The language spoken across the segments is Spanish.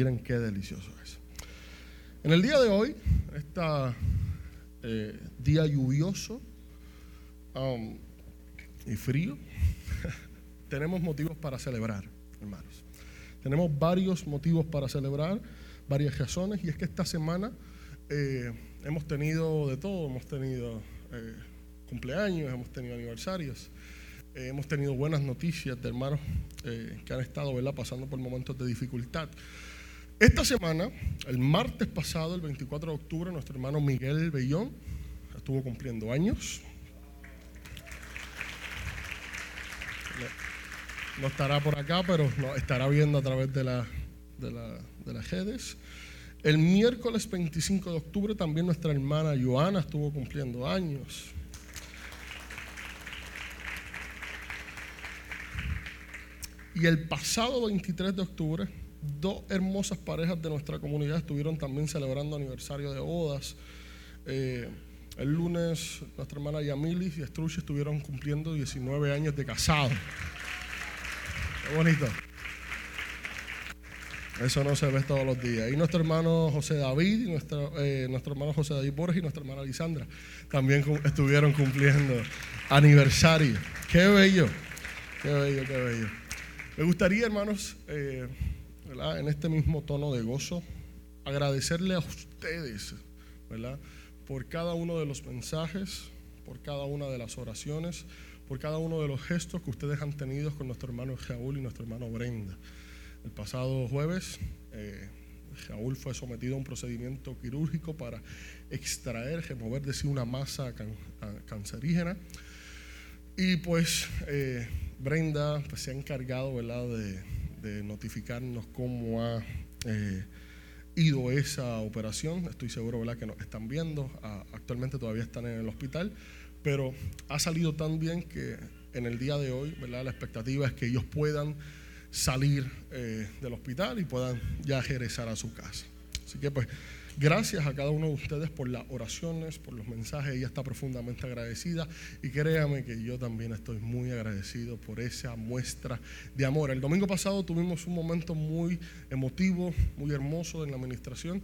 Miren qué delicioso es. En el día de hoy, este día lluvioso um, y frío, tenemos motivos para celebrar, hermanos. Tenemos varios motivos para celebrar, varias razones, y es que esta semana eh, hemos tenido de todo, hemos tenido eh, cumpleaños, hemos tenido aniversarios, hemos tenido buenas noticias de hermanos que han estado pasando por momentos de dificultad. Esta semana, el martes pasado, el 24 de octubre, nuestro hermano Miguel Bellón estuvo cumpliendo años. No estará por acá, pero no, estará viendo a través de, la, de, de las redes. El miércoles 25 de octubre también nuestra hermana Joana estuvo cumpliendo años. Y el pasado 23 de octubre dos hermosas parejas de nuestra comunidad estuvieron también celebrando aniversario de bodas. Eh, el lunes nuestra hermana Yamilis y Estruche estuvieron cumpliendo 19 años de casado. Qué bonito. Eso no se ve todos los días. Y nuestro hermano José David, y nuestro, eh, nuestro hermano José David Borges y nuestra hermana Lisandra también estuvieron cumpliendo aniversario. Qué bello, qué bello, qué bello. Me gustaría, hermanos, eh, en este mismo tono de gozo, agradecerle a ustedes, ¿verdad? Por cada uno de los mensajes, por cada una de las oraciones, por cada uno de los gestos que ustedes han tenido con nuestro hermano Jaúl y nuestro hermano Brenda. El pasado jueves, eh, Jaúl fue sometido a un procedimiento quirúrgico para extraer, remover de sí una masa cancerígena. Y pues eh, Brenda pues, se ha encargado ¿verdad? de de notificarnos cómo ha eh, ido esa operación. Estoy seguro ¿verdad? que nos están viendo. Ah, actualmente todavía están en el hospital, pero ha salido tan bien que en el día de hoy ¿verdad? la expectativa es que ellos puedan salir eh, del hospital y puedan ya regresar a su casa. Así que pues Gracias a cada uno de ustedes por las oraciones, por los mensajes. Ella está profundamente agradecida y créame que yo también estoy muy agradecido por esa muestra de amor. El domingo pasado tuvimos un momento muy emotivo, muy hermoso en la administración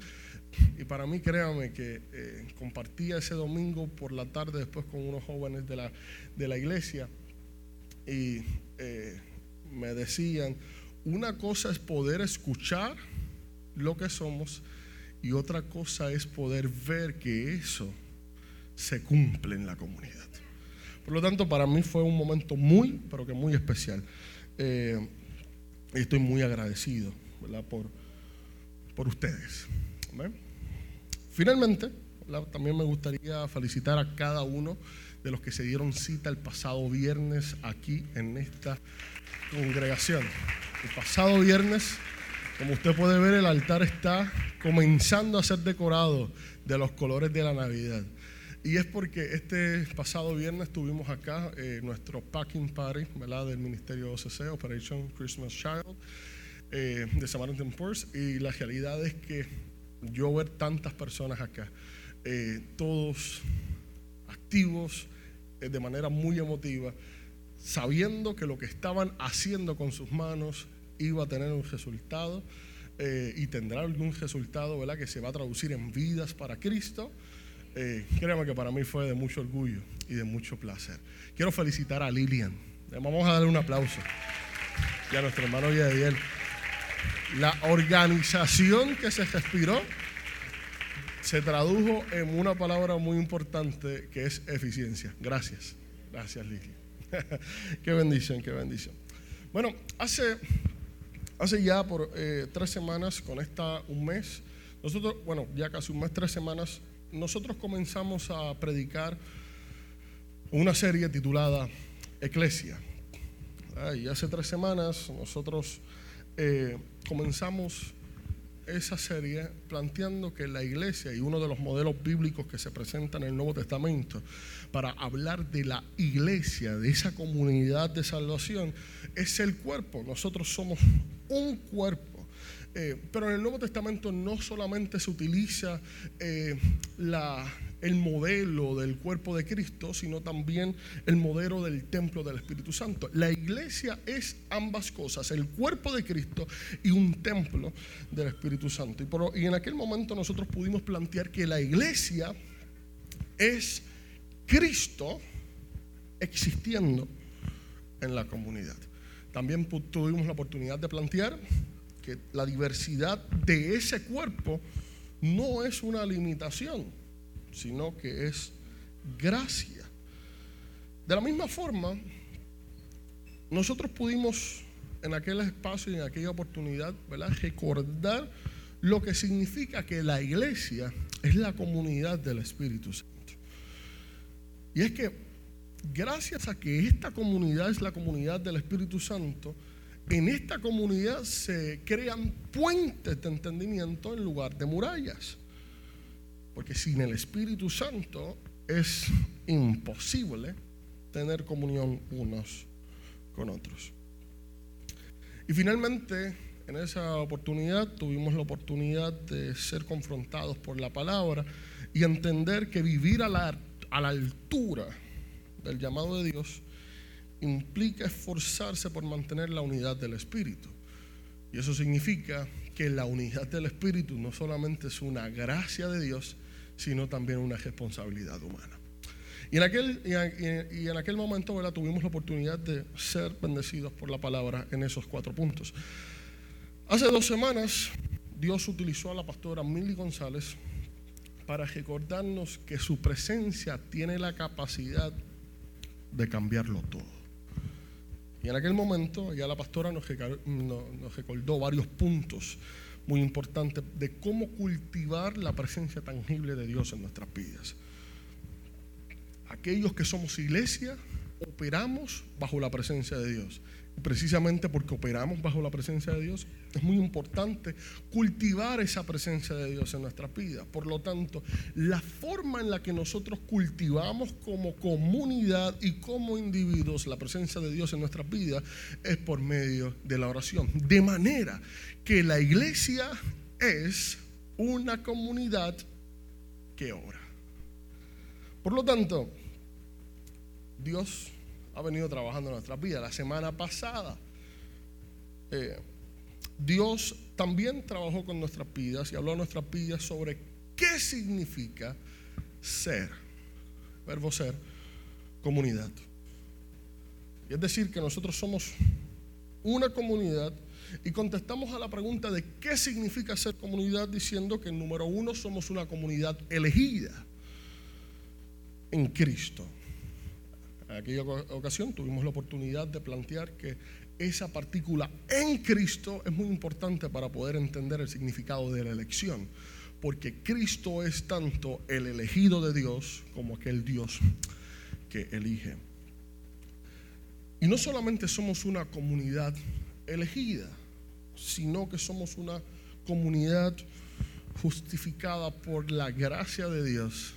y para mí créame que eh, compartía ese domingo por la tarde después con unos jóvenes de la, de la iglesia y eh, me decían, una cosa es poder escuchar lo que somos y otra cosa es poder ver que eso se cumple en la comunidad. Por lo tanto, para mí fue un momento muy, pero que muy especial. Eh, estoy muy agradecido Por, por ustedes. Finalmente, también me gustaría felicitar a cada uno de los que se dieron cita el pasado viernes aquí en esta congregación. El pasado viernes como usted puede ver, el altar está comenzando a ser decorado de los colores de la Navidad. Y es porque este pasado viernes tuvimos acá eh, nuestro packing party ¿verdad? del Ministerio OCC, Operation Christmas Child, eh, de Samaritan Purse. Y la realidad es que yo ver tantas personas acá, eh, todos activos de manera muy emotiva, sabiendo que lo que estaban haciendo con sus manos iba a tener un resultado eh, y tendrá algún resultado ¿verdad? que se va a traducir en vidas para Cristo. Eh, créame que para mí fue de mucho orgullo y de mucho placer. Quiero felicitar a Lilian. Vamos a darle un aplauso. Y a nuestro hermano Yadiel. La organización que se respiró se tradujo en una palabra muy importante que es eficiencia. Gracias. Gracias, Lilian. qué bendición, qué bendición. Bueno, hace Hace ya por eh, tres semanas, con esta un mes, nosotros, bueno, ya casi un mes, tres semanas, nosotros comenzamos a predicar una serie titulada Eclesia. y hace tres semanas nosotros eh, comenzamos esa serie planteando que la iglesia y uno de los modelos bíblicos que se presentan en el Nuevo Testamento para hablar de la iglesia, de esa comunidad de salvación, es el cuerpo. Nosotros somos un cuerpo. Eh, pero en el Nuevo Testamento no solamente se utiliza eh, el modelo del cuerpo de Cristo, sino también el modelo del templo del Espíritu Santo. La iglesia es ambas cosas, el cuerpo de Cristo y un templo del Espíritu Santo. Y, por, y en aquel momento nosotros pudimos plantear que la iglesia es Cristo existiendo en la comunidad. También tuvimos la oportunidad de plantear que la diversidad de ese cuerpo no es una limitación, sino que es gracia. De la misma forma, nosotros pudimos en aquel espacio y en aquella oportunidad recordar lo que significa que la iglesia es la comunidad del Espíritu Santo. Y es que gracias a que esta comunidad es la comunidad del Espíritu Santo, en esta comunidad se crean puentes de entendimiento en lugar de murallas. Porque sin el Espíritu Santo es imposible tener comunión unos con otros. Y finalmente, en esa oportunidad tuvimos la oportunidad de ser confrontados por la palabra y entender que vivir a la, a la altura del llamado de Dios implica esforzarse por mantener la unidad del Espíritu. Y eso significa que la unidad del Espíritu no solamente es una gracia de Dios, sino también una responsabilidad humana. Y en aquel, y en aquel momento tuvimos la oportunidad de ser bendecidos por la palabra en esos cuatro puntos. Hace dos semanas Dios utilizó a la pastora Milly González para recordarnos que su presencia tiene la capacidad de cambiarlo todo. Y en aquel momento ya la pastora nos, recordó varios puntos muy importantes de cómo cultivar la presencia tangible de Dios en nuestras vidas. Aquellos que somos iglesia, operamos bajo la presencia de Dios precisamente porque operamos bajo la presencia de Dios, es muy importante cultivar esa presencia de Dios en nuestras vidas. Por lo tanto, la forma en la que nosotros cultivamos como comunidad y como individuos la presencia de Dios en nuestras vidas es por medio de la oración. De manera que la iglesia es una comunidad que ora. Por lo tanto, Dios ha venido trabajando en nuestras vidas. La semana pasada, eh, Dios también trabajó con nuestras vidas y habló a nuestras vidas sobre qué significa ser, verbo ser, comunidad. Y es decir, que nosotros somos una comunidad y contestamos a la pregunta de qué significa ser comunidad diciendo que número uno somos una comunidad elegida en Cristo. En aquella ocasión tuvimos la oportunidad de plantear que esa partícula en Cristo es muy importante para poder entender el significado de la elección, porque Cristo es tanto el elegido de Dios como aquel Dios que elige. Y no solamente somos una comunidad elegida, sino que somos una comunidad justificada por la gracia de Dios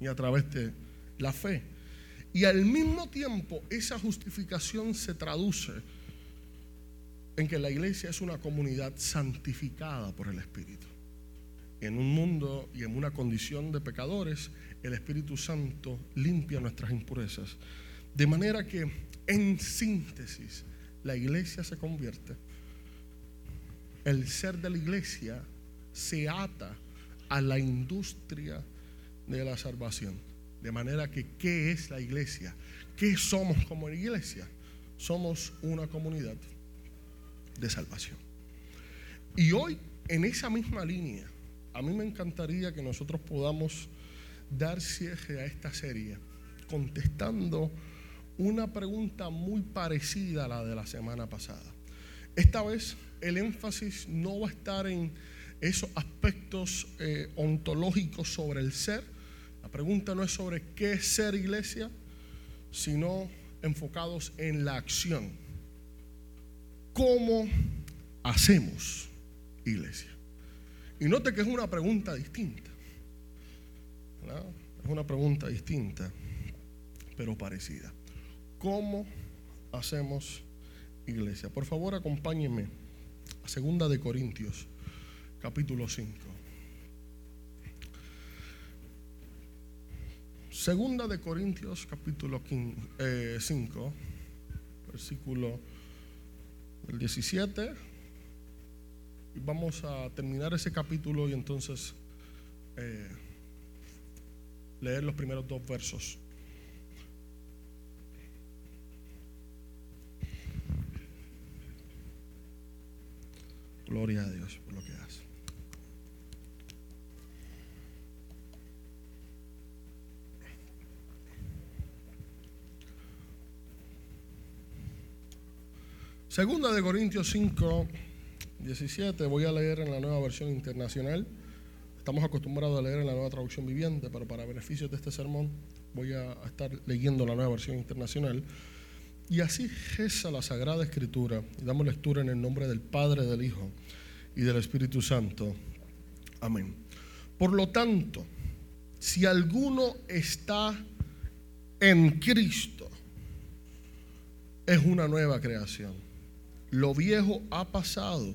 y a través de la fe. Y al mismo tiempo esa justificación se traduce en que la iglesia es una comunidad santificada por el Espíritu. En un mundo y en una condición de pecadores, el Espíritu Santo limpia nuestras impurezas. De manera que, en síntesis, la iglesia se convierte. El ser de la iglesia se ata a la industria de la salvación. De manera que, ¿qué es la iglesia? ¿Qué somos como iglesia? Somos una comunidad de salvación. Y hoy, en esa misma línea, a mí me encantaría que nosotros podamos dar cierre a esta serie contestando una pregunta muy parecida a la de la semana pasada. Esta vez el énfasis no va a estar en esos aspectos eh, ontológicos sobre el ser, la pregunta no es sobre qué ser iglesia, sino enfocados en la acción. ¿Cómo hacemos iglesia? Y note que es una pregunta distinta. Es una pregunta distinta, pero parecida. ¿Cómo hacemos iglesia? Por favor, acompáñenme a Segunda de Corintios, capítulo 5. Segunda de Corintios capítulo 5, eh, versículo 17. Y vamos a terminar ese capítulo y entonces eh, leer los primeros dos versos. Gloria a Dios por lo que Segunda de Corintios 5, 17, voy a leer en la nueva versión internacional. Estamos acostumbrados a leer en la nueva traducción viviente, pero para beneficios de este sermón voy a estar leyendo la nueva versión internacional. Y así reza la Sagrada Escritura. Y damos lectura en el nombre del Padre, del Hijo y del Espíritu Santo. Amén. Por lo tanto, si alguno está en Cristo, es una nueva creación. Lo viejo ha pasado.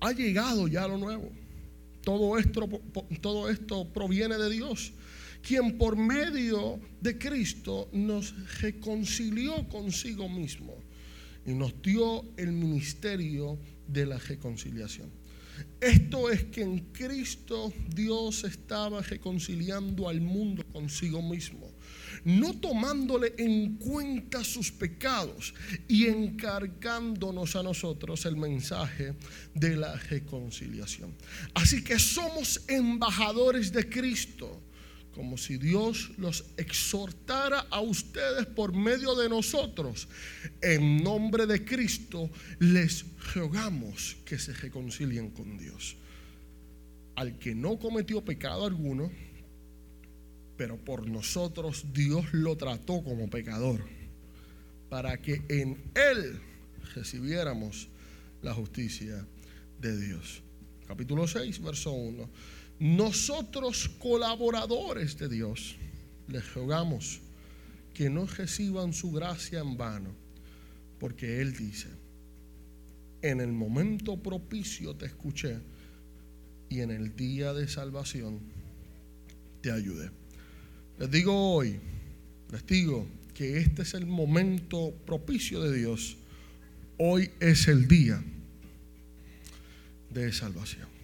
Ha llegado ya lo nuevo. Todo esto, todo esto proviene de Dios quien por medio de Cristo nos reconcilió consigo mismo y nos dio el ministerio de la reconciliación. Esto es que en Cristo Dios estaba reconciliando al mundo consigo mismo, no tomándole en cuenta sus pecados y encargándonos a nosotros el mensaje de la reconciliación. Así que somos embajadores de Cristo como si Dios los exhortara a ustedes por medio de nosotros. En nombre de Cristo les rogamos que se reconcilien con Dios. Al que no cometió pecado alguno, pero por nosotros Dios lo trató como pecador, para que en Él recibiéramos la justicia de Dios. Capítulo 6, verso 1. Nosotros colaboradores de Dios, les rogamos que no reciban su gracia en vano, porque Él dice, en el momento propicio te escuché y en el día de salvación te ayudé. Les digo hoy, les digo que este es el momento propicio de Dios. Hoy es el día de salvación.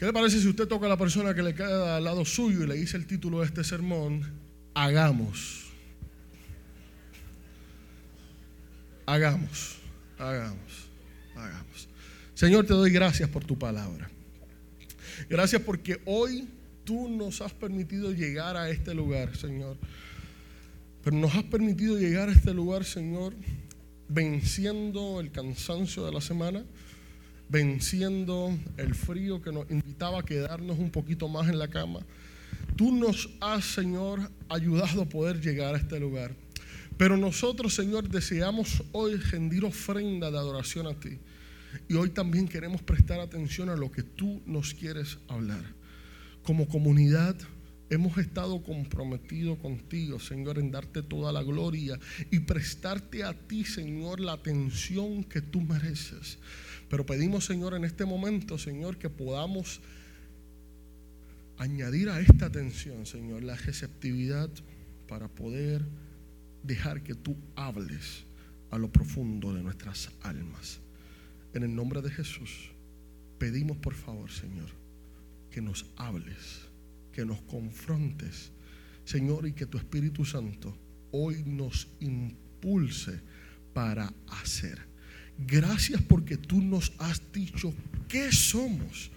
¿Qué le parece si usted toca a la persona que le queda al lado suyo y le dice el título de este sermón? Hagamos. Hagamos, hagamos, hagamos. Señor, te doy gracias por tu palabra. Gracias porque hoy tú nos has permitido llegar a este lugar, Señor. Pero nos has permitido llegar a este lugar, Señor, venciendo el cansancio de la semana venciendo el frío que nos invitaba a quedarnos un poquito más en la cama. Tú nos has, Señor, ayudado a poder llegar a este lugar. Pero nosotros, Señor, deseamos hoy rendir ofrenda de adoración a ti. Y hoy también queremos prestar atención a lo que tú nos quieres hablar. Como comunidad hemos estado comprometidos contigo, Señor, en darte toda la gloria y prestarte a ti, Señor, la atención que tú mereces. Pero pedimos, Señor, en este momento, Señor, que podamos añadir a esta atención, Señor, la receptividad para poder dejar que tú hables a lo profundo de nuestras almas. En el nombre de Jesús, pedimos por favor, Señor, que nos hables, que nos confrontes, Señor, y que tu Espíritu Santo hoy nos impulse para hacer. Gracias porque tú nos has dicho qué somos.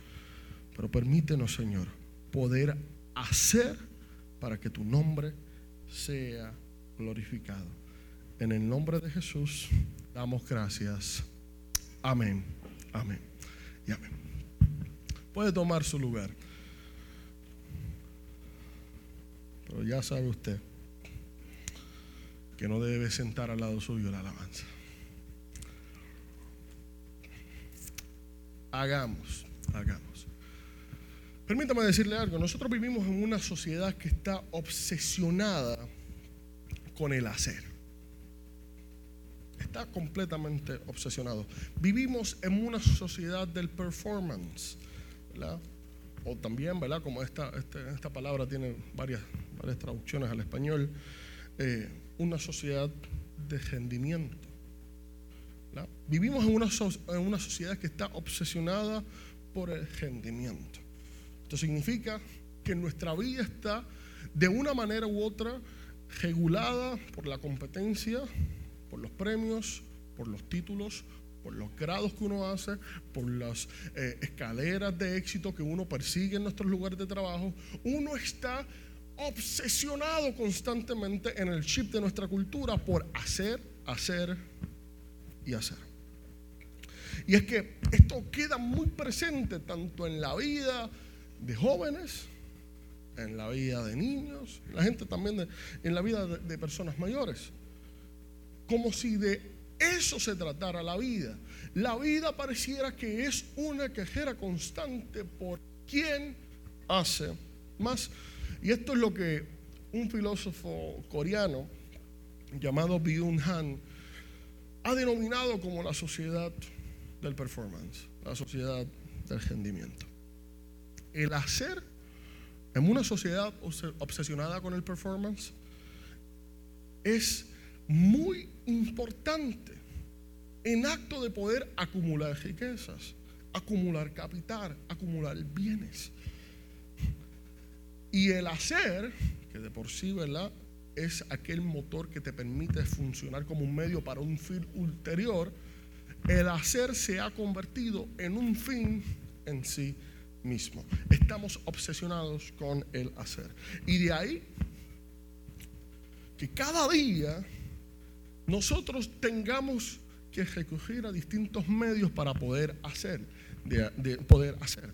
Pero permítenos, Señor, poder hacer para que tu nombre sea glorificado. En el nombre de Jesús damos gracias. Amén. Amén. Y amén. Puede tomar su lugar. Pero ya sabe usted que no debe sentar al lado suyo la alabanza. Hagamos, hagamos. Permítame decirle algo, nosotros vivimos en una sociedad que está obsesionada con el hacer. Está completamente obsesionado. Vivimos en una sociedad del performance, o también, ¿verdad? Como esta, este, esta palabra tiene varias, varias traducciones al español, eh, una sociedad de rendimiento. Vivimos en una, en una sociedad que está obsesionada por el rendimiento. Esto significa que nuestra vida está de una manera u otra regulada por la competencia, por los premios, por los títulos, por los grados que uno hace, por las eh, escaleras de éxito que uno persigue en nuestros lugares de trabajo. Uno está obsesionado constantemente en el chip de nuestra cultura por hacer, hacer y hacer. Y es que esto queda muy presente tanto en la vida de jóvenes, en la vida de niños, la gente también en la vida de, personas mayores. Como si de eso se tratara la vida. La vida pareciera que es una quejera constante por quien hace más. Y esto es lo que un filósofo coreano llamado Byung Han ha denominado como la sociedad del performance, la sociedad del rendimiento. El hacer en una sociedad obsesionada con el performance es muy importante en acto de poder acumular riquezas, acumular capital, acumular bienes. Y el hacer, que de por sí, ¿verdad? Es aquel motor que te permite funcionar como un medio para un fin ulterior. El hacer se ha convertido en un fin en sí mismo. Estamos obsesionados con el hacer. Y de ahí que cada día nosotros tengamos que recurrir a distintos medios para poder hacer, de, poder hacer.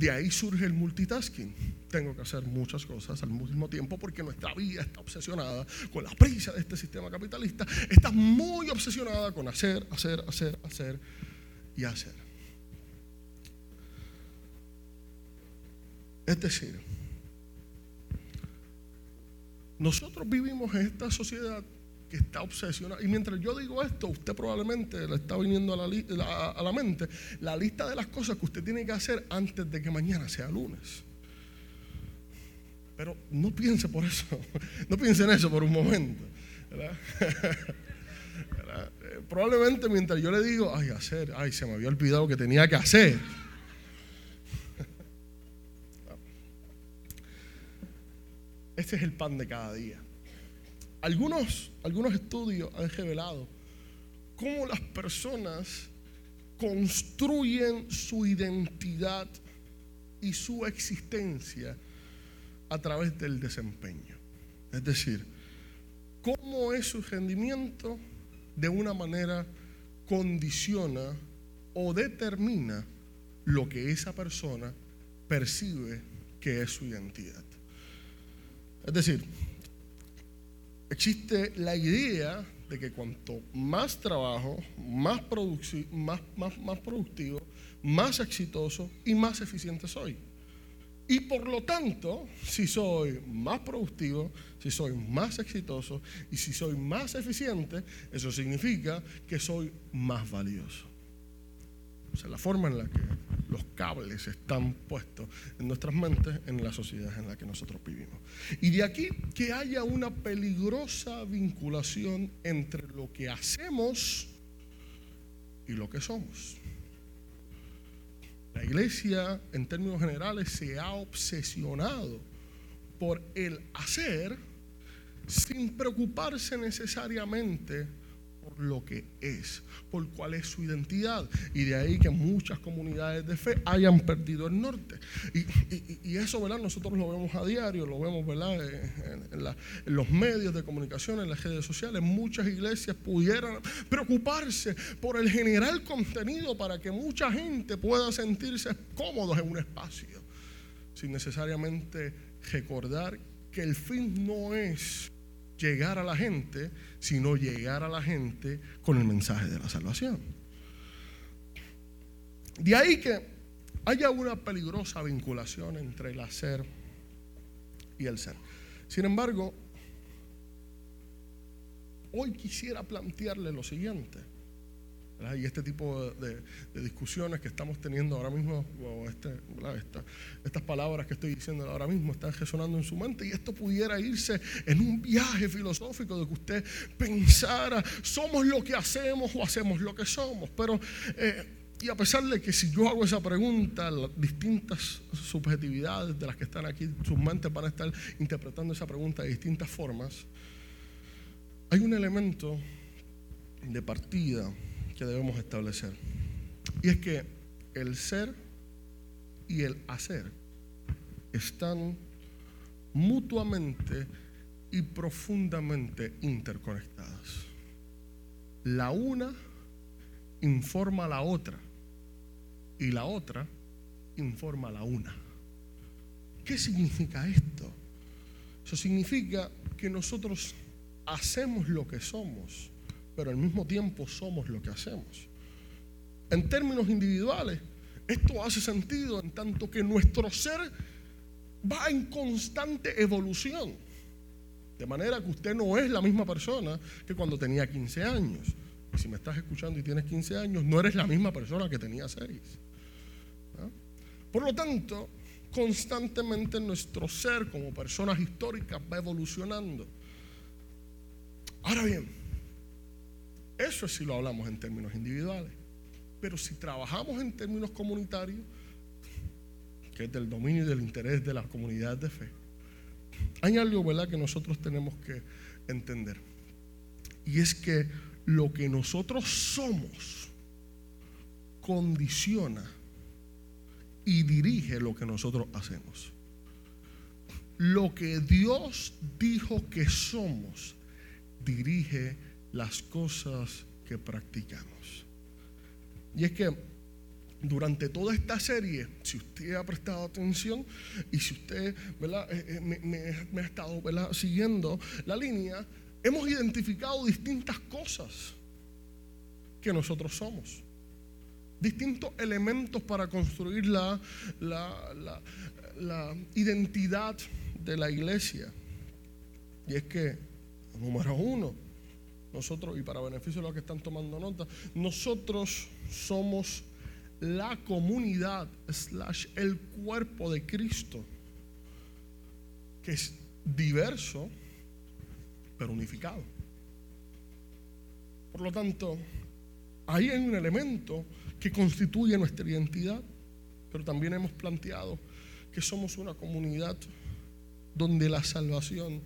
De ahí surge el multitasking. Tengo que hacer muchas cosas al mismo tiempo porque nuestra vida está obsesionada con la prisa de este sistema capitalista. Está muy obsesionada con hacer, hacer, hacer, hacer y hacer. Es decir, nosotros vivimos en esta sociedad que está obsesionada. Y mientras yo digo esto, usted probablemente le está viniendo a la, a la, mente la lista de las cosas que usted tiene que hacer antes de que mañana sea lunes. Pero no piense por eso, no piense en eso por un momento. Eh, probablemente mientras yo le digo, ay, hacer, ay, se me había olvidado que tenía que hacer. Este es el pan de cada día. Algunos, algunos estudios han revelado cómo las personas construyen su identidad y su existencia a través del desempeño. Es decir, cómo es su rendimiento de una manera condiciona o determina lo que esa persona percibe que es su identidad. Es decir, existe la idea de que cuanto más trabajo, más, más, más, más productivo, más exitoso y más eficiente soy. Y por lo tanto, si soy más productivo, si soy más exitoso y si soy más eficiente, eso significa que soy más valioso. O sea, la forma en la que los cables están puestos en nuestras mentes en la sociedad en la que nosotros vivimos. Y de aquí que haya una peligrosa vinculación entre lo que hacemos y lo que somos. La iglesia, en términos generales, se ha obsesionado por el hacer sin preocuparse necesariamente lo que es, por cuál es su identidad. Y de ahí que muchas comunidades de fe hayan perdido el norte. Y, eso, ¿verdad? Nosotros lo vemos a diario, lo vemos, ¿verdad? En, los medios de comunicación, en las redes sociales. Muchas iglesias pudieran preocuparse por el general contenido para que mucha gente pueda sentirse cómodos en un espacio, sin necesariamente recordar que el fin no es llegar a la gente, sino llegar a la gente con el mensaje de la salvación. De ahí que haya una peligrosa vinculación entre el hacer y el ser. Sin embargo, hoy quisiera plantearle lo siguiente. Y este tipo de, discusiones que estamos teniendo ahora mismo, este, estas palabras que estoy diciendo ahora mismo están resonando en su mente y esto pudiera irse en un viaje filosófico de que usted pensara, somos lo que hacemos o hacemos lo que somos. Pero, eh, y a pesar de que si yo hago esa pregunta, las distintas subjetividades de las que están aquí, sus mentes van a estar interpretando esa pregunta de distintas formas, hay un elemento de partida que debemos establecer. Y es que el ser y el hacer están mutuamente y profundamente interconectadas. La una informa a la otra y la otra informa a la una. ¿Qué significa esto? Eso significa que nosotros hacemos lo que somos pero al mismo tiempo somos lo que hacemos. En términos individuales, esto hace sentido en tanto que nuestro ser va en constante evolución. De manera que usted no es la misma persona que cuando tenía 15 años. Y si me estás escuchando y tienes 15 años, no eres la misma persona que tenía 6. Por lo tanto, constantemente nuestro ser como personas históricas va evolucionando. Ahora bien, eso sí lo hablamos en términos individuales. Pero si trabajamos en términos comunitarios, que es del dominio y del interés de la comunidad de fe, hay algo ¿verdad? que nosotros tenemos que entender. Y es que lo que nosotros somos condiciona y dirige lo que nosotros hacemos. Lo que Dios dijo que somos dirige las cosas que practicamos. Y es que durante toda esta serie, si usted ha prestado atención y si usted. Eh, eh, me, ha estado siguiendo la línea, hemos identificado distintas cosas que nosotros somos. Distintos elementos para construir la, la identidad de la iglesia. Y es que, número uno, nosotros, y para beneficio de los que están tomando nota, nosotros somos la comunidad, slash, el cuerpo de Cristo, que es diverso, pero unificado. Por lo tanto, ahí hay un elemento que constituye nuestra identidad, pero también hemos planteado que somos una comunidad donde la salvación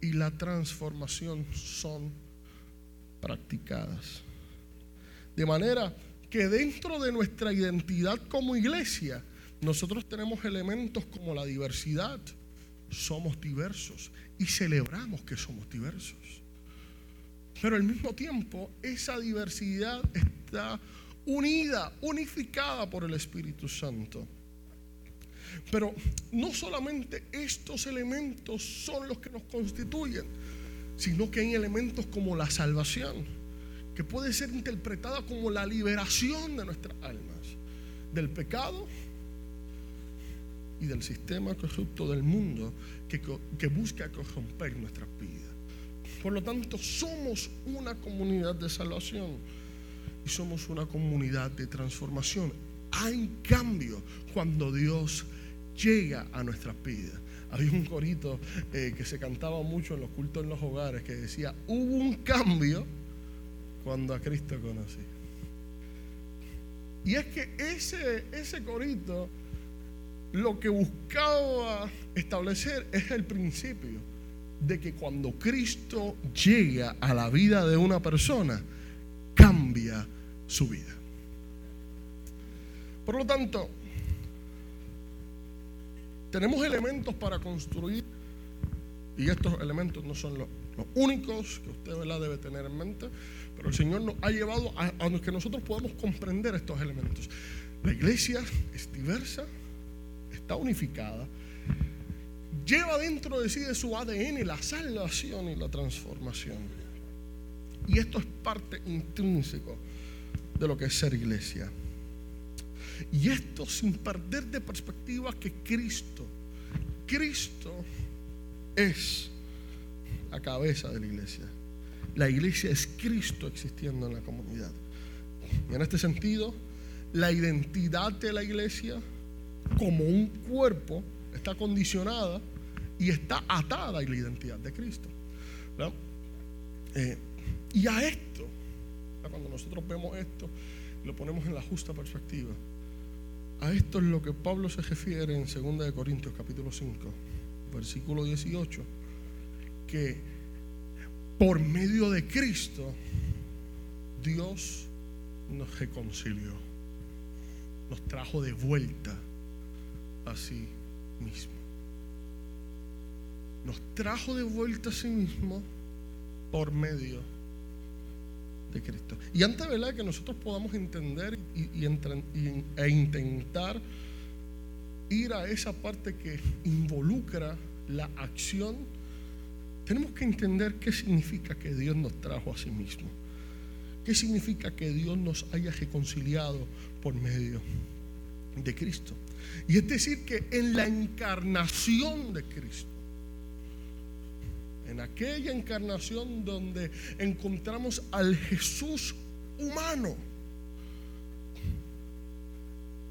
y la transformación son practicadas. De manera que dentro de nuestra identidad como iglesia, nosotros tenemos elementos como la diversidad. Somos diversos y celebramos que somos diversos. Pero al mismo tiempo, esa diversidad está unida, unificada por el Espíritu Santo. Pero no solamente estos elementos son los que nos constituyen, sino que hay elementos como la salvación, que puede ser interpretada como la liberación de nuestras almas, del pecado y del sistema corrupto del mundo que, que busca corromper nuestras vidas. Por lo tanto, somos una comunidad de salvación y somos una comunidad de transformación. Hay cambio cuando Dios llega a nuestras vidas. Había un corito eh, que se cantaba mucho en los cultos en los hogares que decía, hubo un cambio cuando a Cristo conocí. Y es que ese, ese corito lo que buscaba establecer es el principio de que cuando Cristo llega a la vida de una persona, cambia su vida. Por lo tanto, tenemos elementos para construir y estos elementos no son los, únicos que usted debe tener en mente, pero el Señor nos ha llevado a, a que nosotros podamos comprender estos elementos. La iglesia es diversa, está unificada, lleva dentro de sí de su ADN la salvación y la transformación. Y esto es parte intrínseco de lo que es ser iglesia. Y esto sin perder de perspectiva que Cristo, Cristo es la cabeza de la iglesia. La iglesia es Cristo existiendo en la comunidad. Y en este sentido, la identidad de la iglesia como un cuerpo está condicionada y está atada a la identidad de Cristo. Eh, y a esto, cuando nosotros vemos esto, lo ponemos en la justa perspectiva. A esto es lo que Pablo se refiere en 2 Corintios capítulo 5, versículo 18, que por medio de Cristo Dios nos reconcilió, nos trajo de vuelta a sí mismo. Nos trajo de vuelta a sí mismo por medio de Cristo. Y antes ¿verdad? que nosotros podamos entender e intentar ir a esa parte que involucra la acción, tenemos que entender qué significa que Dios nos trajo a sí mismo. ¿Qué significa que Dios nos haya reconciliado por medio de Cristo? Y es decir, que en la encarnación de Cristo, en aquella encarnación donde encontramos al Jesús humano,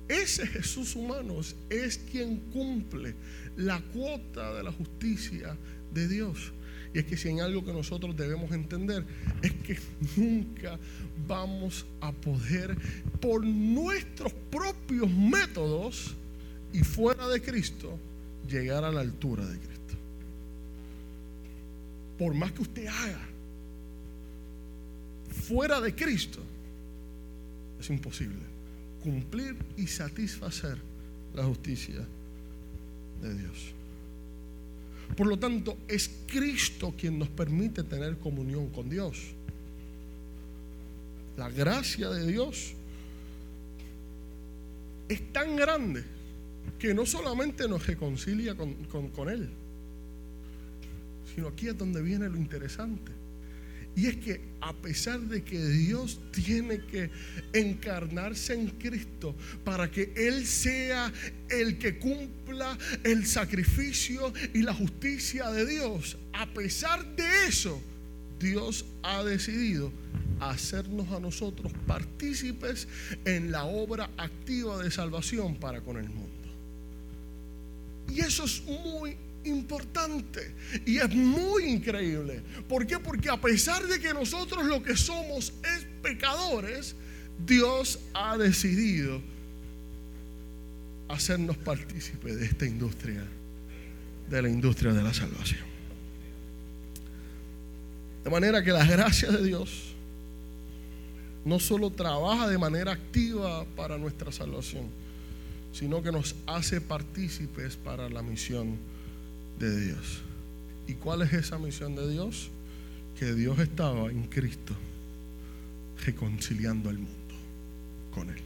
ese Jesús humano es quien cumple la cuota de la justicia de Dios. Y es que si hay algo que nosotros debemos entender es que nunca vamos a poder por nuestros propios métodos y fuera de Cristo llegar a la altura de Cristo. Por más que usted haga fuera de Cristo, es imposible cumplir y satisfacer la justicia de Dios. Por lo tanto, es Cristo quien nos permite tener comunión con Dios. La gracia de Dios es tan grande que no solamente nos reconcilia con, con, Él, sino aquí es donde viene lo interesante. Y es que a pesar de que Dios tiene que encarnarse en Cristo para que Él sea el que cumpla el sacrificio y la justicia de Dios, a pesar de eso, Dios ha decidido hacernos a nosotros partícipes en la obra activa de salvación para con el mundo. Y eso es muy importante y es muy increíble. ¿Por qué? Porque a pesar de que nosotros lo que somos es pecadores, Dios ha decidido hacernos partícipes de esta industria, de la industria de la salvación. De manera que la gracia de Dios no solo trabaja de manera activa para nuestra salvación, sino que nos hace partícipes para la misión de Dios. ¿Y cuál es esa misión de Dios? Que Dios estaba en Cristo reconciliando al mundo con Él.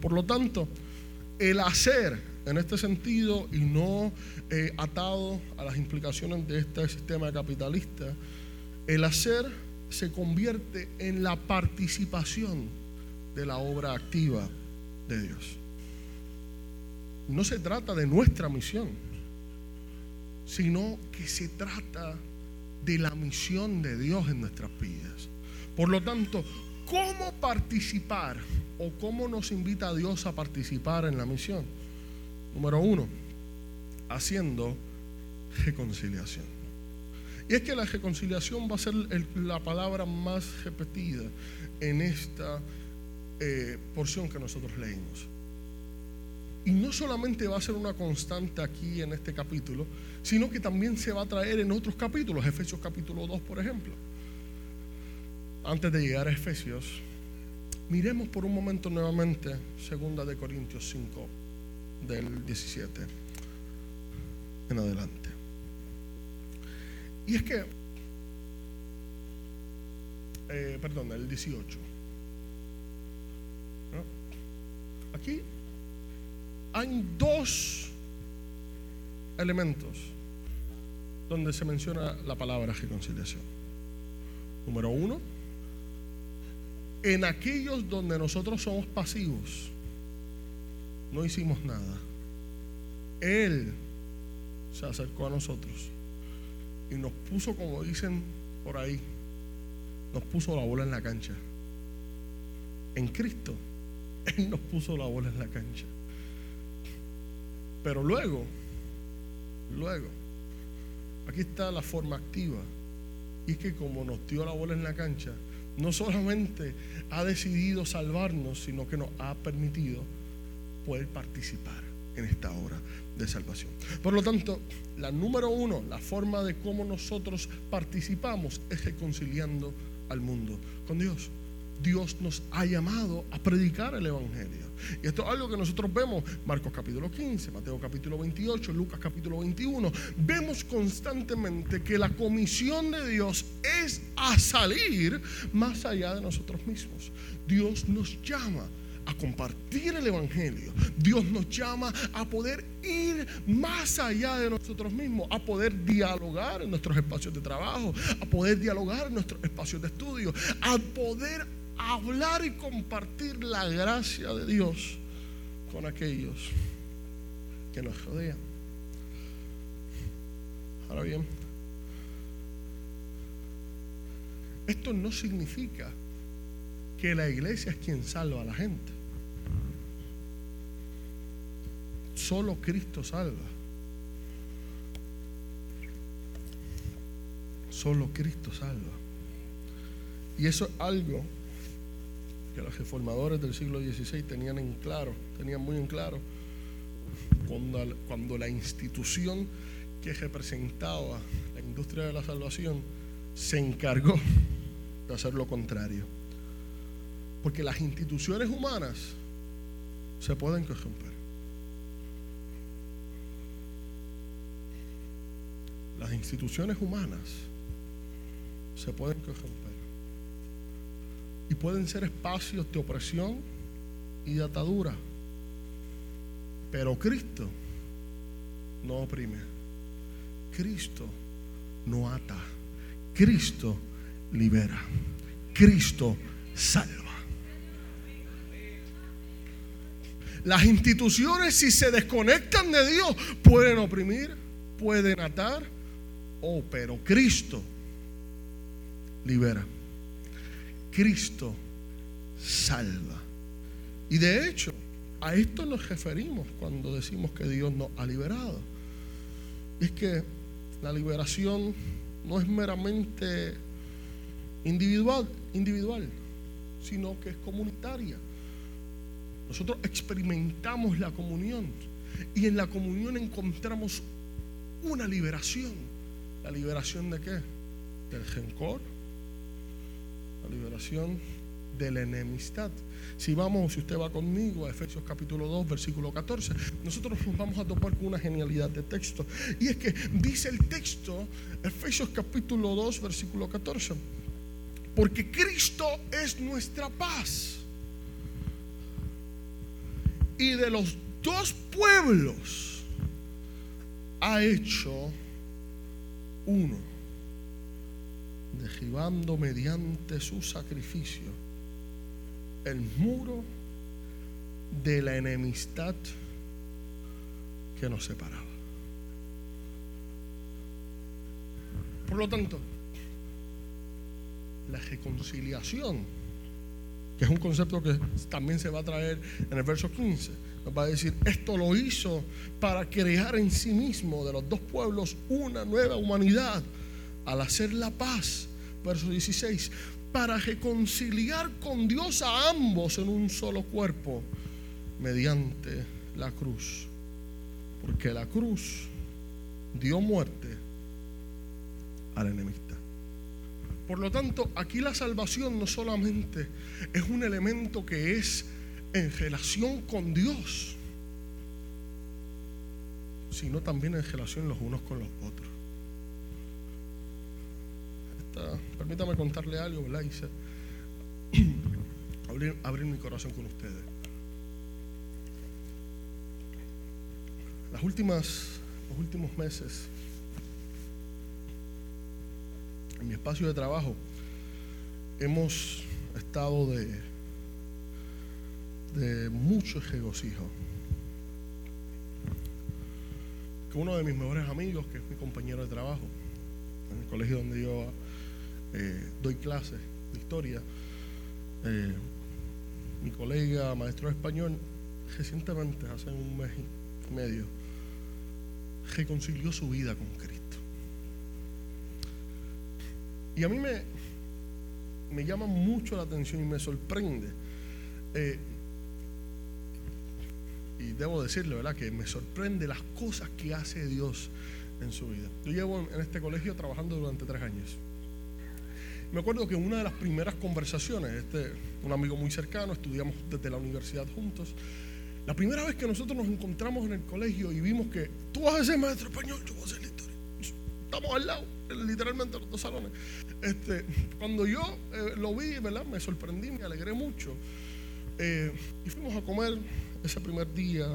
Por lo tanto, el hacer en este sentido y no eh, atado a las implicaciones de este sistema capitalista, el hacer se convierte en la participación de la obra activa de Dios. No se trata de nuestra misión, sino que se trata de la misión de Dios en nuestras vidas. Por lo tanto, ¿cómo participar o cómo nos invita Dios a participar en la misión? Número uno, haciendo reconciliación. Y es que la reconciliación va a ser la palabra más repetida en esta eh, porción que nosotros leímos. Y no solamente va a ser una constante aquí en este capítulo, sino que también se va a traer en otros capítulos, Efesios capítulo 2, por ejemplo. Antes de llegar a Efesios, miremos por un momento nuevamente segunda de Corintios 5 del 17 en adelante. Y es que, eh, perdón, el 18. Aquí hay dos elementos donde se menciona la palabra reconciliación. Número uno, en aquellos donde nosotros somos pasivos, no hicimos nada. Él se acercó a nosotros y nos puso, como dicen por ahí, nos puso la bola en la cancha. en Cristo, Él nos puso la bola en la cancha. Pero luego, luego, aquí está la forma activa. Y es que como nos dio la bola en la cancha, no solamente ha decidido salvarnos, sino que nos ha permitido poder participar en esta obra de salvación. Por lo tanto, la número uno, la forma de cómo nosotros participamos es reconciliando al mundo con Dios. Dios nos ha llamado a predicar el Evangelio. Y esto es algo que nosotros vemos, Marcos capítulo 15, Mateo capítulo 28, Lucas capítulo 21. Vemos constantemente que la comisión de Dios es a salir más allá de nosotros mismos. Dios nos llama a compartir el Evangelio. Dios nos llama a poder ir más allá de nosotros mismos, a poder dialogar en nuestros espacios de trabajo, a poder dialogar en nuestros espacios de estudio, a poder hablar y compartir la gracia de Dios con aquellos que nos rodean. Ahora bien, esto no significa que la iglesia es quien salva a la gente. Solo Cristo salva. Solo Cristo salva. Y eso es algo que los reformadores del siglo XVI tenían en claro, tenían muy en claro, cuando, cuando la institución que representaba la industria de la salvación se encargó de hacer lo contrario. Porque las instituciones humanas se pueden corromper. Las instituciones humanas se pueden corromper. Y pueden ser espacios de opresión y de atadura. Pero Cristo no oprime. Cristo no ata. Cristo libera. Cristo salva. Las instituciones, si se desconectan de Dios, pueden oprimir, pueden atar. Oh, pero Cristo libera. Cristo salva. Y de hecho, a esto nos referimos cuando decimos que Dios nos ha liberado. Es que la liberación no es meramente individual, individual, sino que es comunitaria. Nosotros experimentamos la comunión y en la comunión encontramos una liberación. ¿La liberación de qué? Del rencor, liberación de la enemistad. Si vamos, si usted va conmigo a Efesios capítulo 2, versículo 14, nosotros nos vamos a topar con una genialidad de texto. Y es que dice el texto, Efesios capítulo 2, versículo 14, porque Cristo es nuestra paz. Y de los dos pueblos ha hecho uno derribando mediante su sacrificio el muro de la enemistad que nos separaba. Por lo tanto, la reconciliación, que es un concepto que también se va a traer en el verso 15, nos va a decir, esto lo hizo para crear en sí mismo de los dos pueblos una nueva humanidad al hacer la paz, verso 16, para reconciliar con Dios a ambos en un solo cuerpo mediante la cruz. Porque la cruz dio muerte al enemistad. Por lo tanto, aquí la salvación no solamente es un elemento que es en relación con Dios, sino también en relación los unos con los otros permítame contarle algo, ¿verdad? abrir, mi corazón con ustedes. Las últimas, los últimos meses, en mi espacio de trabajo, hemos estado de, de mucho regocijo. Que uno de mis mejores amigos, que es mi compañero de trabajo, en el colegio donde yo eh, doy clases de historia, eh, mi colega, maestro de español, recientemente, hace un mes y medio, reconcilió su vida con Cristo. Y a mí me, me llama mucho la atención y me sorprende. Eh, y debo decirle, ¿verdad?, que me sorprende las cosas que hace Dios en su vida. Yo llevo en este colegio trabajando durante tres años. Me acuerdo que una de las primeras conversaciones, este, un amigo muy cercano, estudiamos desde la universidad juntos. La primera vez que nosotros nos encontramos en el colegio y vimos que tú vas a ser maestro español, yo voy a ser historia. Estamos al lado, literalmente los dos salones. Este, cuando yo eh, lo vi, ¿verdad? Me sorprendí, me alegré mucho. Eh, y fuimos a comer ese primer día,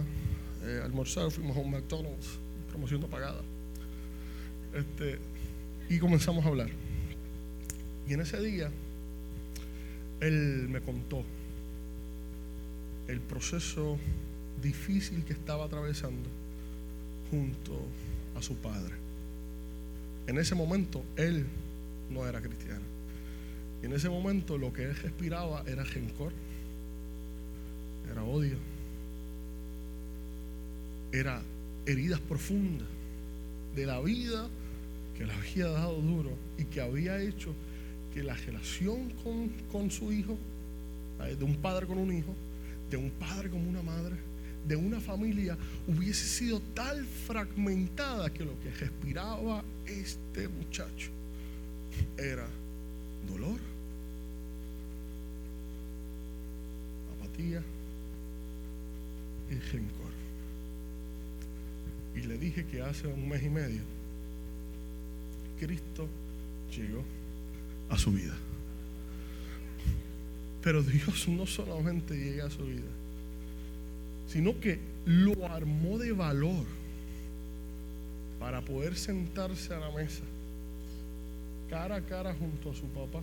eh, almorzar, fuimos a un McDonald's, promoción no pagada. Este, y comenzamos a hablar. Y en ese día, él me contó el proceso difícil que estaba atravesando junto a su padre. En ese momento, él no era cristiano. Y en ese momento lo que él respiraba era rencor, era odio, era heridas profundas de la vida que le había dado duro y que había hecho que la relación con, con su hijo, de un padre con un hijo, de un padre con una madre, de una familia, hubiese sido tal fragmentada que lo que respiraba este muchacho era dolor, apatía y rencor. Y le dije que hace un mes y medio Cristo llegó a su vida. Pero Dios no solamente llega a su vida, sino que lo armó de valor para poder sentarse a la mesa, cara a cara junto a su papá,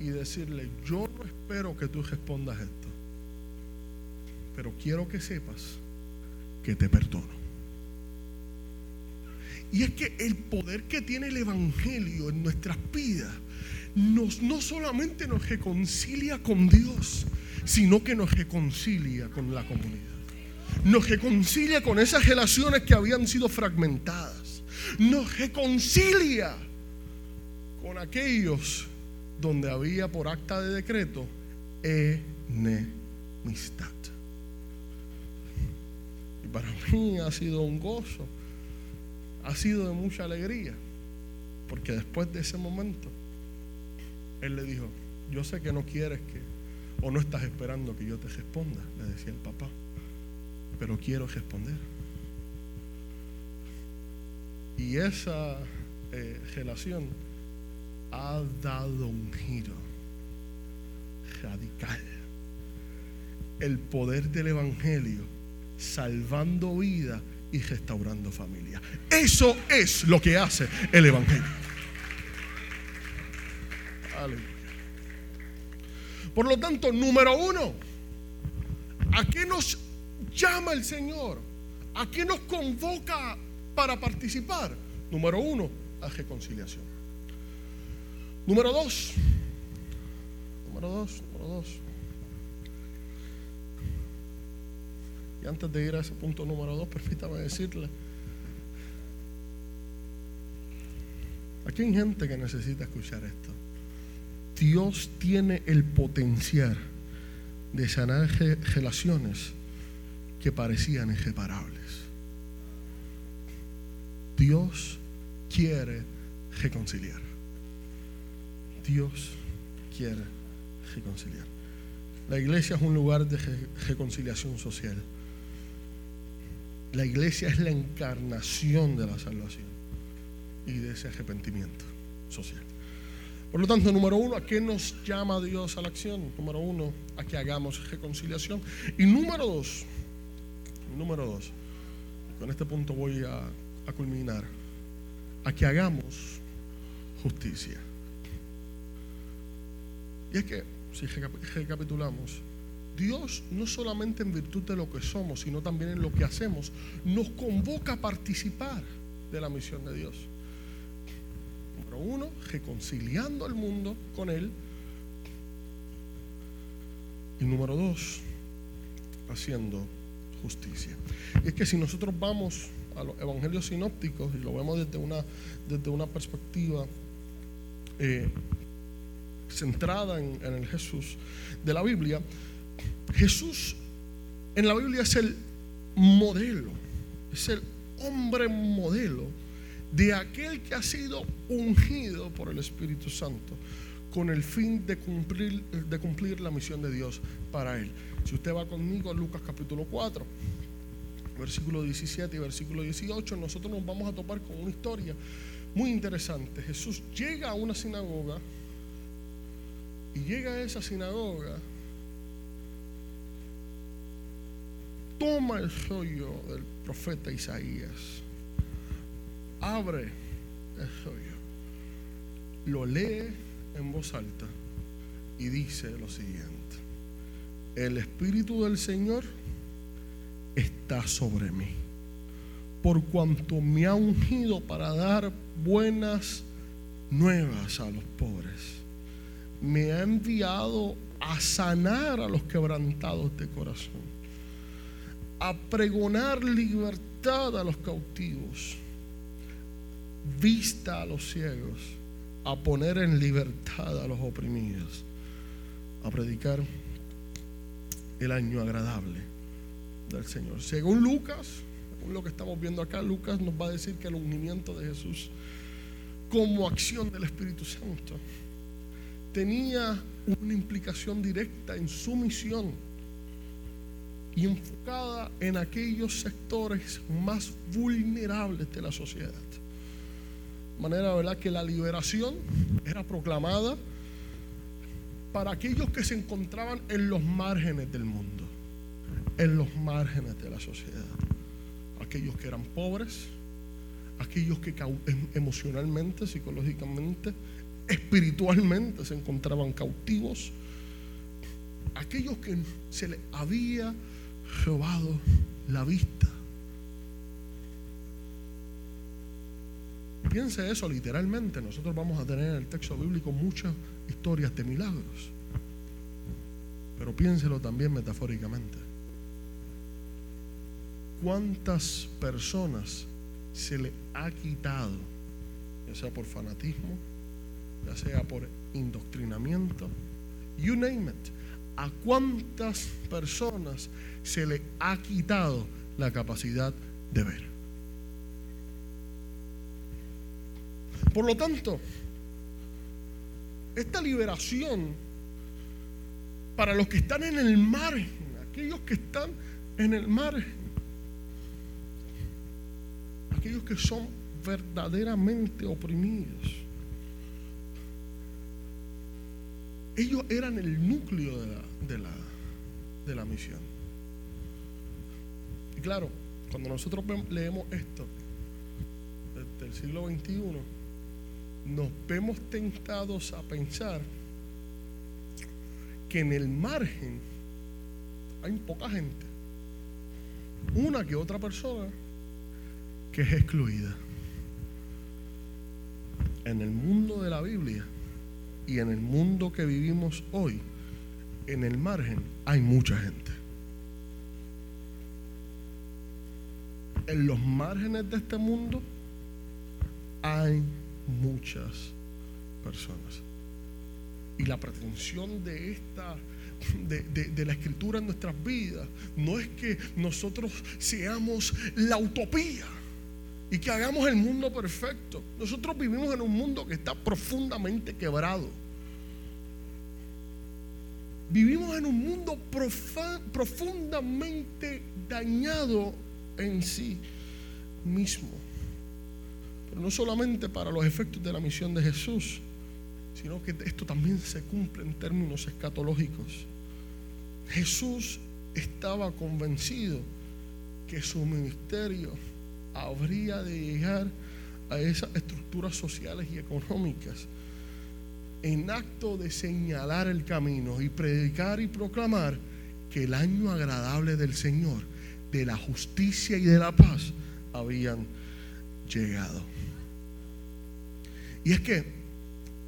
y decirle, yo no espero que tú respondas esto, pero quiero que sepas que te perdono. Y es que el poder que tiene el Evangelio en nuestras vidas nos, no solamente nos reconcilia con Dios, sino que nos reconcilia con la comunidad. Nos reconcilia con esas relaciones que habían sido fragmentadas. Nos reconcilia con aquellos donde había por acta de decreto enemistad. Y para mí ha sido un gozo, ha sido de mucha alegría, porque después de ese momento él le dijo, yo sé que no quieres que, o no estás esperando que yo te responda, le decía el papá, pero quiero responder. Y esa eh, relación ha dado un giro radical. El poder del Evangelio salvando vida y restaurando familia. Eso es lo que hace el Evangelio. Por lo tanto, número uno, ¿a qué nos llama el Señor? ¿A qué nos convoca para participar? Número uno, a reconciliación. Número dos, número dos, número dos. Antes de ir a ese punto número dos, permítame decirle, aquí hay gente que necesita escuchar esto. Dios tiene el potencial de sanar relaciones que parecían irreparables. Dios quiere reconciliar. Dios quiere reconciliar. La iglesia es un lugar de reconciliación social. La iglesia es la encarnación de la salvación y de ese arrepentimiento social. Por lo tanto, número uno, ¿a qué nos llama Dios a la acción? Número uno, a que hagamos reconciliación. Y número dos, número dos, con este punto voy a, a culminar, a que hagamos justicia. Y es que, si recapitulamos, Dios no solamente en virtud de lo que somos, sino también en lo que hacemos, nos convoca a participar de la misión de Dios uno, reconciliando al mundo con Él. Y número dos, haciendo justicia. Y es que si nosotros vamos a los evangelios sinópticos y lo vemos desde una, desde una perspectiva eh, centrada en, en el Jesús de la Biblia, Jesús en la Biblia es el modelo, es el hombre modelo de aquel que ha sido ungido por el Espíritu Santo con el fin de cumplir, la misión de Dios para él. Si usted va conmigo a Lucas capítulo 4, versículo 17 y versículo 18, nosotros nos vamos a topar con una historia muy interesante. Jesús llega a una sinagoga y llega a esa sinagoga, toma el rollo del profeta Isaías, abre el rollo, lo lee en voz alta y dice lo siguiente, el Espíritu del Señor está sobre mí, por cuanto me ha ungido para dar buenas nuevas a los pobres. Me ha enviado a sanar a los quebrantados de corazón, a pregonar libertad a los cautivos, vista a los ciegos, a poner en libertad a los oprimidos, a predicar el año agradable del Señor. Según Lucas, según lo que estamos viendo acá, Lucas nos va a decir que el ungimiento de Jesús como acción del Espíritu Santo tenía una implicación directa en su misión y enfocada en aquellos sectores más vulnerables de la sociedad. De manera, ¿verdad? Que la liberación era proclamada para aquellos que se encontraban en los márgenes del mundo, en los márgenes de la sociedad. Aquellos que eran pobres, aquellos que em, emocionalmente, psicológicamente, espiritualmente se encontraban cautivos, aquellos que se les había robado la vista. Piense eso literalmente. Nosotros vamos a tener en el texto bíblico muchas historias de milagros. Pero piénselo también metafóricamente. ¿Cuántas personas se le ha quitado, ya sea por fanatismo, ya sea por indoctrinamiento, you name it, a cuántas personas se le ha quitado la capacidad de ver? Por lo tanto, esta liberación para los que están en el margen, aquellos que están en el margen, aquellos que son verdaderamente oprimidos. Ellos eran el núcleo de la, de la, de la misión. Y claro, cuando nosotros leemos esto desde el siglo XXI, nos vemos tentados a pensar que en el margen hay poca gente, una que otra persona que es excluida. En el mundo de la Biblia y en el mundo que vivimos hoy, en el margen hay mucha gente. En los márgenes de este mundo hay muchas personas. Y la pretensión de esta de, la escritura en nuestras vidas no es que nosotros seamos la utopía y que hagamos el mundo perfecto. Nosotros vivimos en un mundo que está profundamente quebrado. Vivimos en un mundo profundamente dañado en sí mismo no solamente para los efectos de la misión de Jesús, sino que esto también se cumple en términos escatológicos. Jesús estaba convencido que su ministerio habría de llegar a esas estructuras sociales y económicas en acto de señalar el camino y predicar y proclamar que el año agradable del Señor, de la justicia y de la paz, habían llegado. Y es que,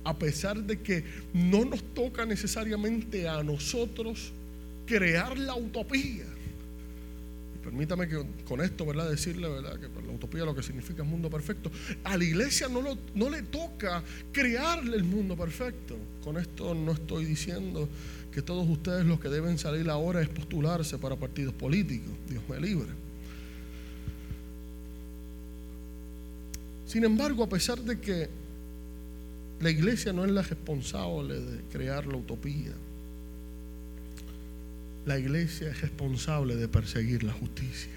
a pesar de que no nos toca necesariamente a nosotros crear la utopía. Permítame que con esto, ¿verdad? Decirle, ¿verdad? Que la utopía lo que significa es mundo perfecto. A la iglesia no, no le toca crearle el mundo perfecto. Con esto no estoy diciendo que todos ustedes los que deben salir ahora es postularse para partidos políticos. Dios me libre. Sin embargo, a pesar de que la iglesia no es la responsable de crear la utopía, la iglesia es responsable de perseguir la justicia.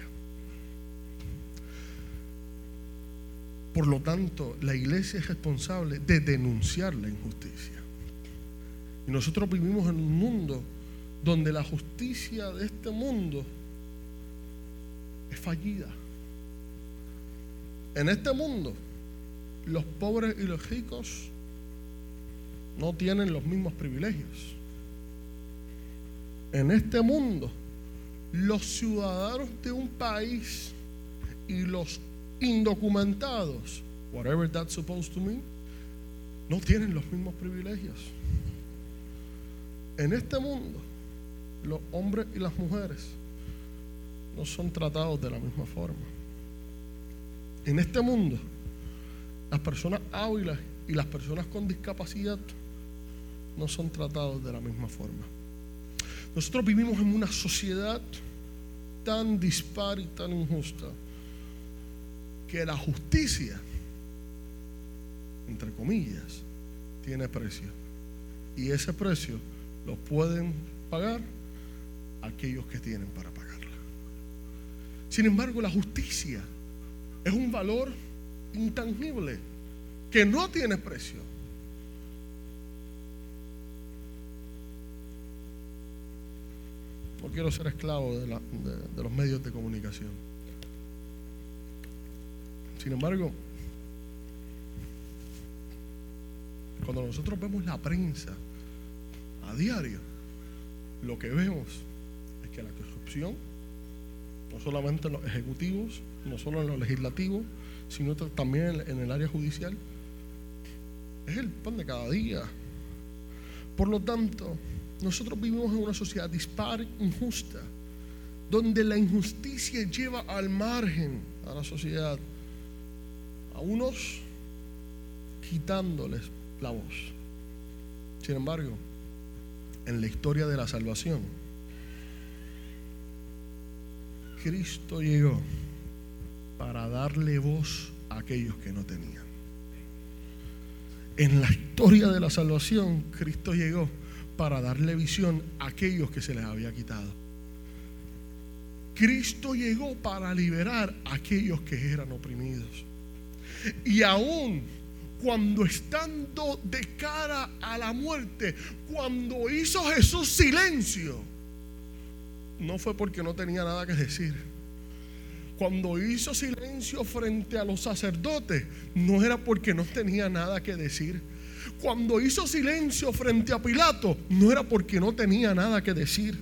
Por lo tanto, la iglesia es responsable de denunciar la injusticia. Y nosotros vivimos en un mundo donde la justicia de este mundo es fallida. En este mundo, los pobres y los ricos no tienen los mismos privilegios. En este mundo, los ciudadanos de un país y los indocumentados, whatever that's supposed to mean, no tienen los mismos privilegios. En este mundo, los hombres y las mujeres no son tratados de la misma forma. En este mundo, las personas hábiles y las personas con discapacidad no son tratados de la misma forma. Nosotros vivimos en una sociedad tan dispar y tan injusta que la justicia, entre comillas, tiene precio. Y ese precio lo pueden pagar aquellos que tienen para pagarla. Sin embargo, la justicia es un valor intangible que no tiene precio. No quiero ser esclavo de, los medios de comunicación. Sin embargo, cuando nosotros vemos la prensa a diario, lo que vemos es que la corrupción, no solamente en los ejecutivos, no solo en los legislativos, sino también en el área judicial, es el pan de cada día. Por lo tanto, nosotros vivimos en una sociedad dispar, injusta, donde la injusticia lleva al margen a la sociedad, a unos quitándoles la voz. Sin embargo, en la historia de la salvación, Cristo llegó para darle voz a aquellos que no tenían. En la historia de la salvación, Cristo llegó para darle visión a aquellos que se les había quitado. Cristo llegó para liberar a aquellos que eran oprimidos. Y aún cuando estando de cara a la muerte, cuando hizo Jesús silencio, no fue porque no tenía nada que decir. Cuando hizo silencio frente a los sacerdotes, no era porque no tenía nada que decir cuando hizo silencio frente a Pilato, no era porque no tenía nada que decir,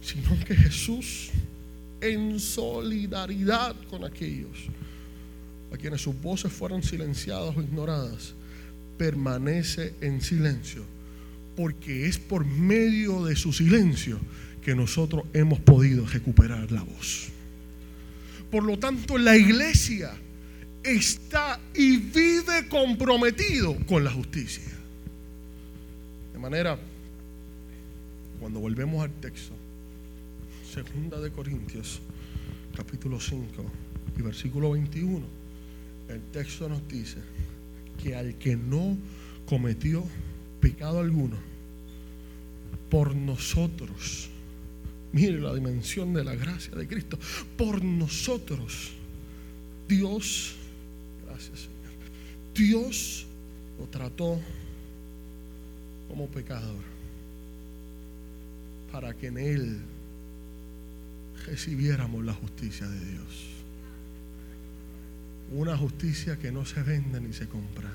sino que Jesús, en solidaridad con aquellos a quienes sus voces fueron silenciadas o ignoradas, permanece en silencio, porque es por medio de su silencio que nosotros hemos podido recuperar la voz. Por lo tanto, la iglesia está y vive comprometido con la justicia. De manera, cuando volvemos al texto, segunda de Corintios, capítulo 5 y versículo 21, el texto nos dice que al que no cometió pecado alguno, por nosotros, mire la dimensión de la gracia de Cristo, por nosotros, Dios Dios lo trató como pecador para que en Él recibiéramos la justicia de Dios. Una justicia que no se vende ni se compra.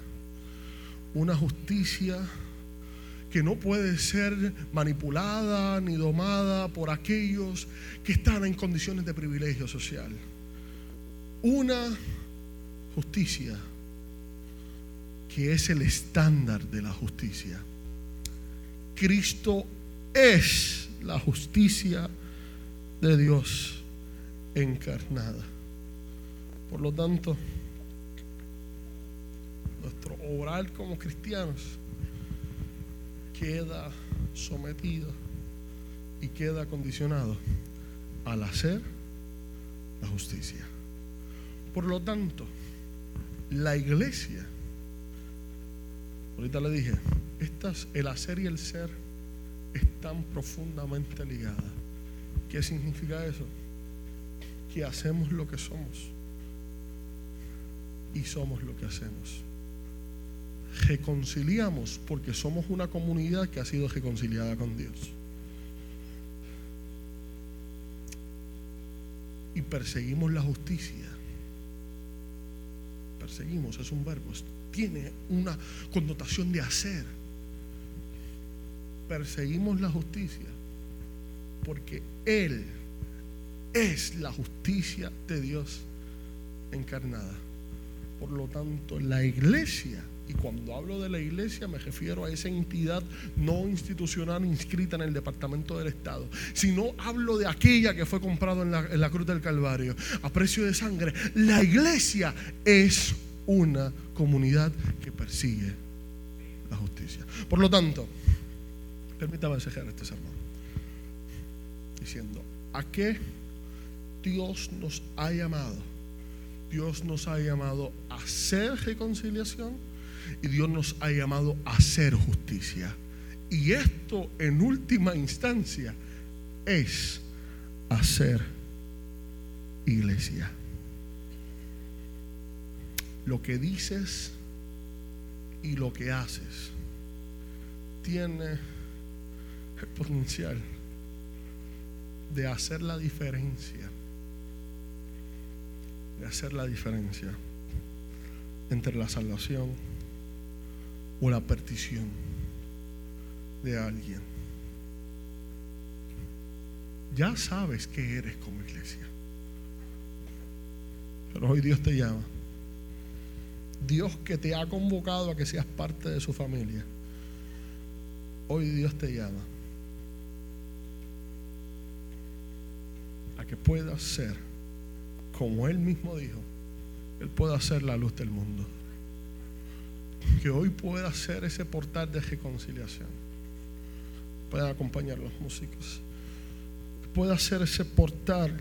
Una justicia que no puede ser manipulada ni domada por aquellos que están en condiciones de privilegio social. Una justicia que es el estándar de la justicia. Cristo es la justicia de Dios encarnada. Por lo tanto, nuestro orar como cristianos queda sometido y queda condicionado al hacer la justicia. Por lo tanto, la iglesia, ahorita le dije, el hacer y el ser están profundamente ligadas. ¿Qué significa eso? Que hacemos lo que somos y somos lo que hacemos. Reconciliamos porque somos una comunidad que ha sido reconciliada con Dios. Y perseguimos la justicia. Perseguimos, es un verbo, tiene una connotación de hacer. Perseguimos la justicia porque Él es la justicia de Dios encarnada. Por lo tanto, la iglesia, y cuando hablo de la iglesia me refiero a esa entidad no institucional inscrita en el Departamento del Estado, sino hablo de aquella que fue comprada en la, cruz del Calvario a precio de sangre. La iglesia es una comunidad que persigue la justicia. Por lo tanto, permítame enseñar este sermón diciendo, ¿a qué Dios nos ha llamado? Dios nos ha llamado a hacer reconciliación y Dios nos ha llamado a hacer justicia. Y esto en última instancia es hacer iglesia. Lo que dices y lo que haces tiene el potencial de hacer la diferencia, de hacer la diferencia entre la salvación o la perdición de alguien. Ya sabes que eres como iglesia, pero hoy Dios te llama. Dios que te ha convocado a que seas parte de su familia. Hoy Dios te llama a que puedas ser, como Él mismo dijo, Él pueda ser la luz del mundo. Que hoy pueda ser ese portal de reconciliación. Puedan acompañar los músicos. Pueda ser ese portal.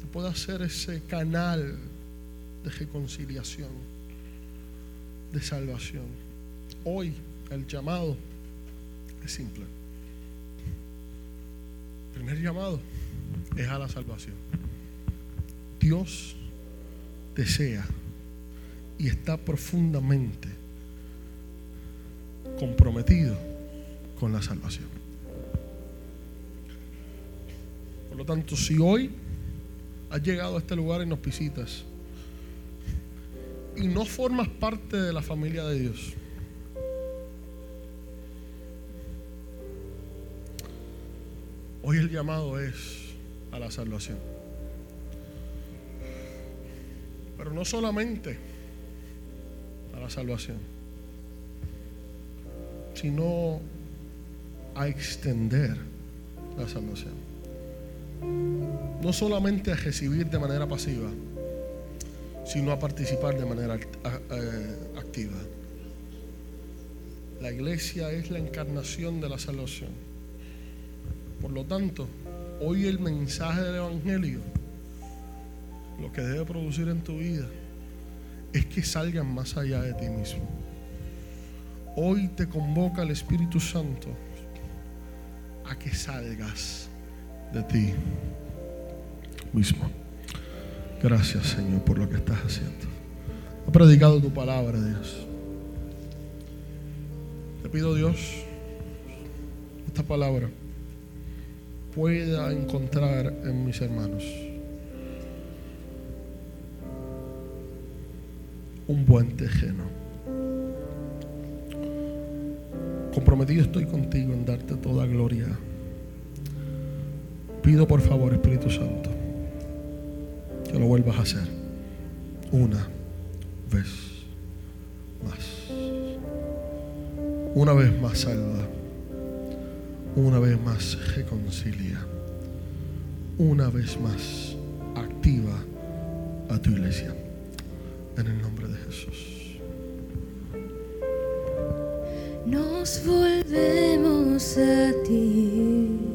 Que pueda ser ese canal de reconciliación, de salvación. Hoy el llamado es simple. El primer llamado es a la salvación. Dios desea y está profundamente comprometido con la salvación. Por lo tanto, si hoy has llegado a este lugar y nos visitas y no formas parte de la familia de Dios, hoy el llamado es a la salvación. Pero no solamente a la salvación, sino a extender la salvación. No solamente a recibir de manera pasiva, sino a participar de manera eh, activa. La iglesia es la encarnación de la salvación. Por lo tanto, hoy el mensaje del Evangelio, lo que debe producir en tu vida, es que salgan más allá de ti mismo. Hoy te convoca el Espíritu Santo a que salgas de ti mismo. Gracias Señor por lo que estás haciendo. He predicado tu palabra, Dios. Te pido Dios, esta palabra pueda encontrar en mis hermanos un buen tejeno. Comprometido estoy contigo en darte toda gloria. Pido por favor, Espíritu Santo, que lo vuelvas a hacer una vez más. Una vez más salva. una vez más reconcilia, una vez más activa a tu iglesia. En el nombre de Jesús. Nos volvemos a ti.